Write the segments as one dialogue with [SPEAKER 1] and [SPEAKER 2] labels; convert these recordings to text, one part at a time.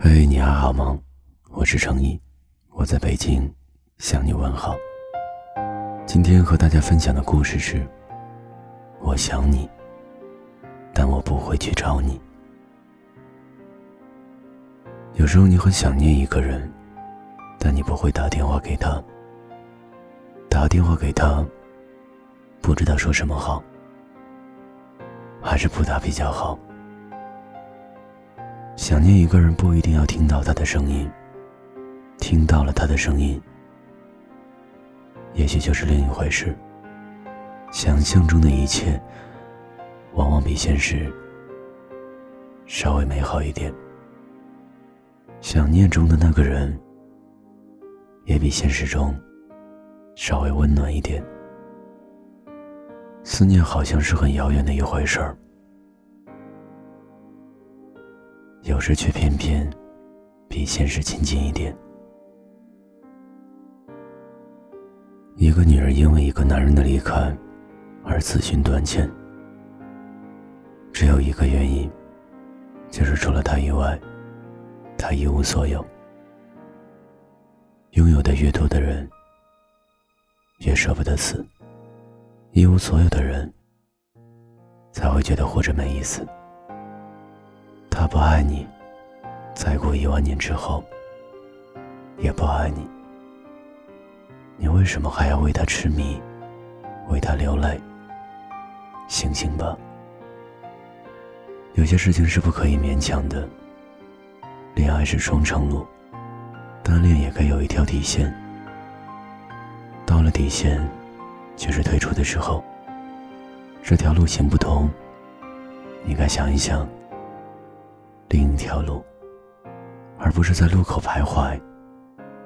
[SPEAKER 1] 嘿，你还好吗？我是程毅，我在北京向你问好。今天和大家分享的故事是：我想你，但我不会去找你。有时候你很想念一个人，但你不会打电话给他。打电话给他，不知道说什么好，还是不打比较好。想念一个人不一定要听到他的声音，听到了他的声音，也许就是另一回事。想象中的一切，往往比现实稍微美好一点。想念中的那个人，也比现实中稍微温暖一点。思念好像是很遥远的一回事儿。有时却偏偏比现实亲近一点。一个女人因为一个男人的离开而自寻短见，只有一个原因，就是除了他以外，他一无所有。拥有的越多的人，越舍不得死；一无所有的人，才会觉得活着没意思。他不爱你，再过一万年之后，也不爱你。你为什么还要为他痴迷，为他流泪？醒醒吧！有些事情是不可以勉强的。恋爱是双程路，单恋也该有一条底线。到了底线，就是退出的时候。这条路行不通，你该想一想。另一条路，而不是在路口徘徊。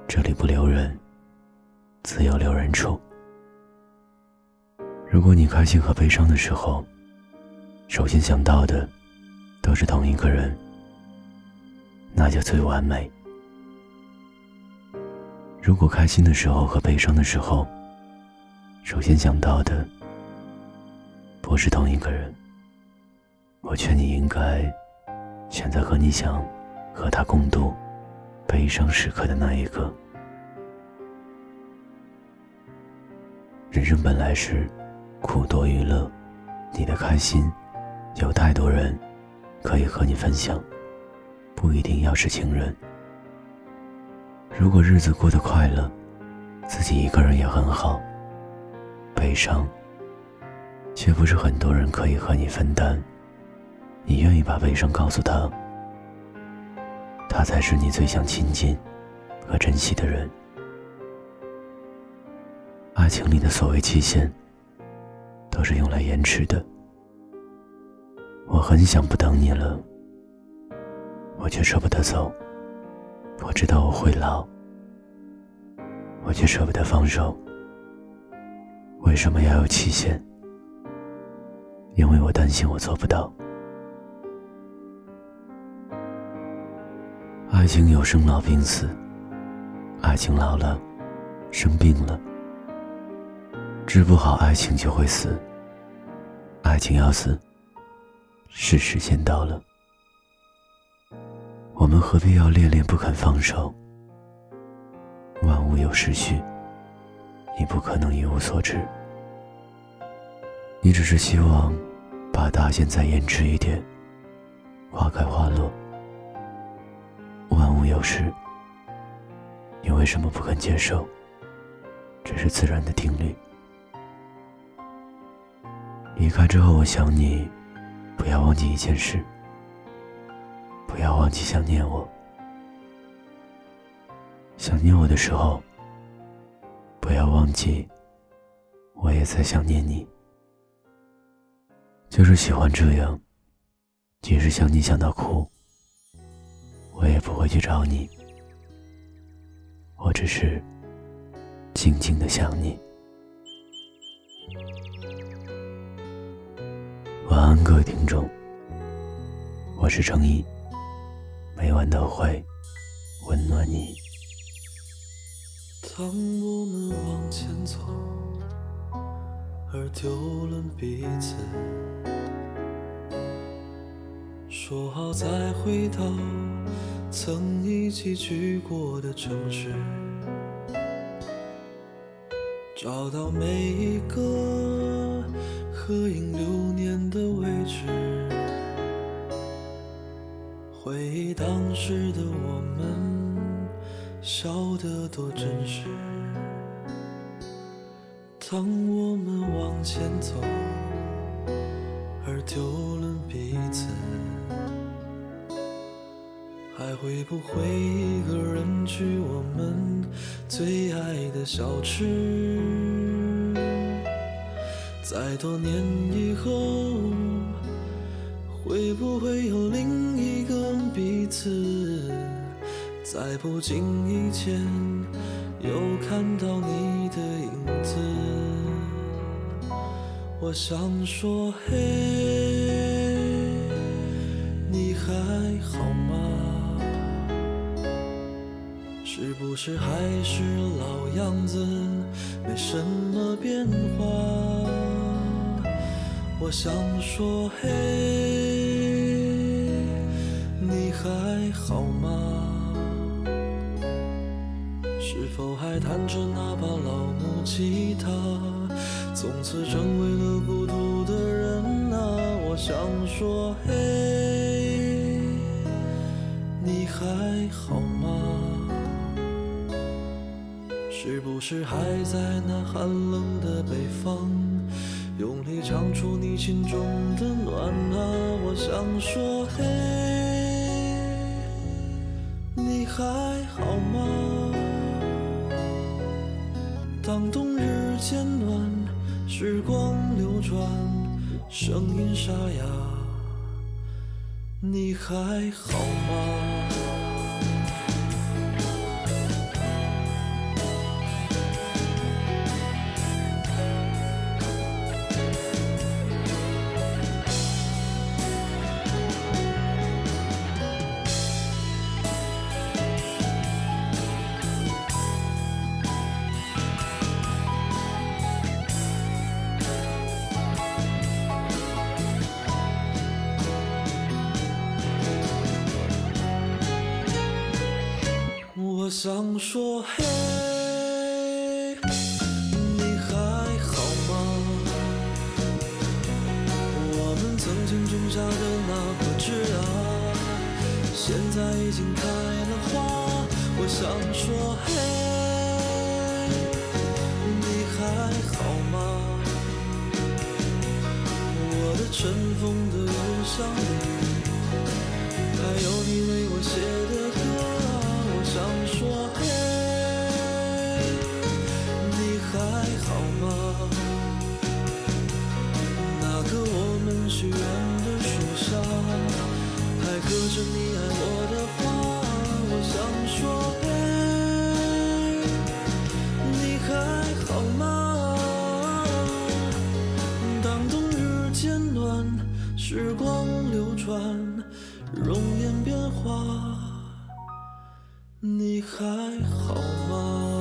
[SPEAKER 1] 这里不留人，自有留人处。如果你开心和悲伤的时候，首先想到的都是同一个人，那就最完美。如果开心的时候和悲伤的时候，首先想到的不是同一个人，我劝你应该。选择和你想和他共度悲伤时刻的那一个。人生本来是苦多于乐，你的开心有太多人可以和你分享，不一定要是情人。如果日子过得快乐，自己一个人也很好。悲伤，却不是很多人可以和你分担。你愿意把悲伤告诉他，他才是你最想亲近和珍惜的人。爱情里的所谓期限，都是用来延迟的。我很想不等你了，我却舍不得走。我知道我会老，我却舍不得放手。为什么要有期限？因为我担心我做不到。爱情有生老病死，爱情老了，生病了，治不好爱情就会死。爱情要死，是时间到了。我们何必要恋恋不肯放手？万物有时序，你不可能一无所知。你只是希望把大限再延迟一点，花开花落。万物有时，你为什么不肯接受？这是自然的定律。离开之后，我想你，不要忘记一件事，不要忘记想念我。想念我的时候，不要忘记，我也在想念你。就是喜欢这样，即使想你想到哭。我也不会去找你，我只是静静的想你。晚安，各位听众，我是程一，每晚都会温暖你。
[SPEAKER 2] 当我们往前走，而丢了彼此，说好再回头。曾一起去过的城市，找到每一个合影留念的位置，回忆当时的我们，笑得多真实。当我们往前走，而丢了彼此，还会不会一个人去我们最爱的小吃？在多年以后，会不会有另一个彼此，在不经意间又看到你的影子？我想说，嘿，你还好吗？是不是还是老样子，没什么变化？我想说，嘿，你还好吗？是否还弹着那把老木吉他？从此成为了孤独的人啊！我想说，嘿，你还好吗？是不是还在那寒冷的北方，用力唱出你心中的暖啊？我想说，嘿，你还好吗？当冬日渐暖，时光流转，声音沙哑，你还好吗？想说，嘿，你还好吗？我们曾经种下的那颗枝啊，现在已经开了花。我想说，嘿，你还好吗？我的尘封的邮箱里，还有你为我写的。想说，嘿，你还好吗？那个我们许愿的树下，还刻着你爱我的话。我想说，嘿，你还好吗？当冬日渐暖，时光流转，容颜变化。你还好吗？